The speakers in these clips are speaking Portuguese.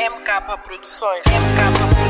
MK Produções, MK Produções,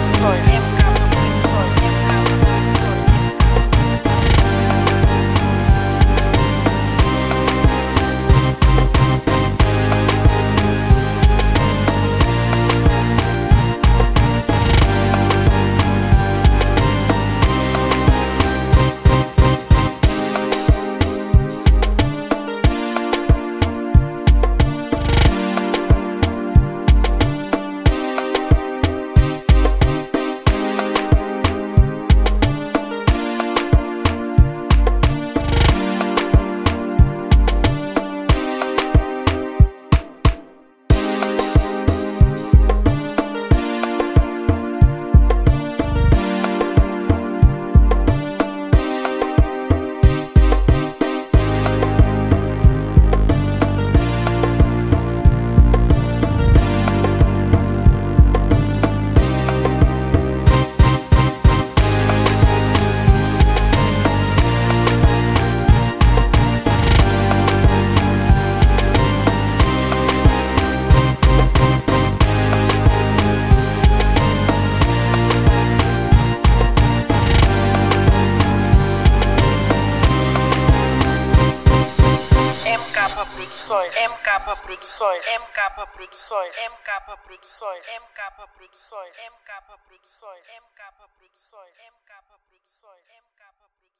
Produções, MK Produções, MK Produções, MK Produções, MK Produções, MK Produções, MK Produções, MK Produções, MK Produções.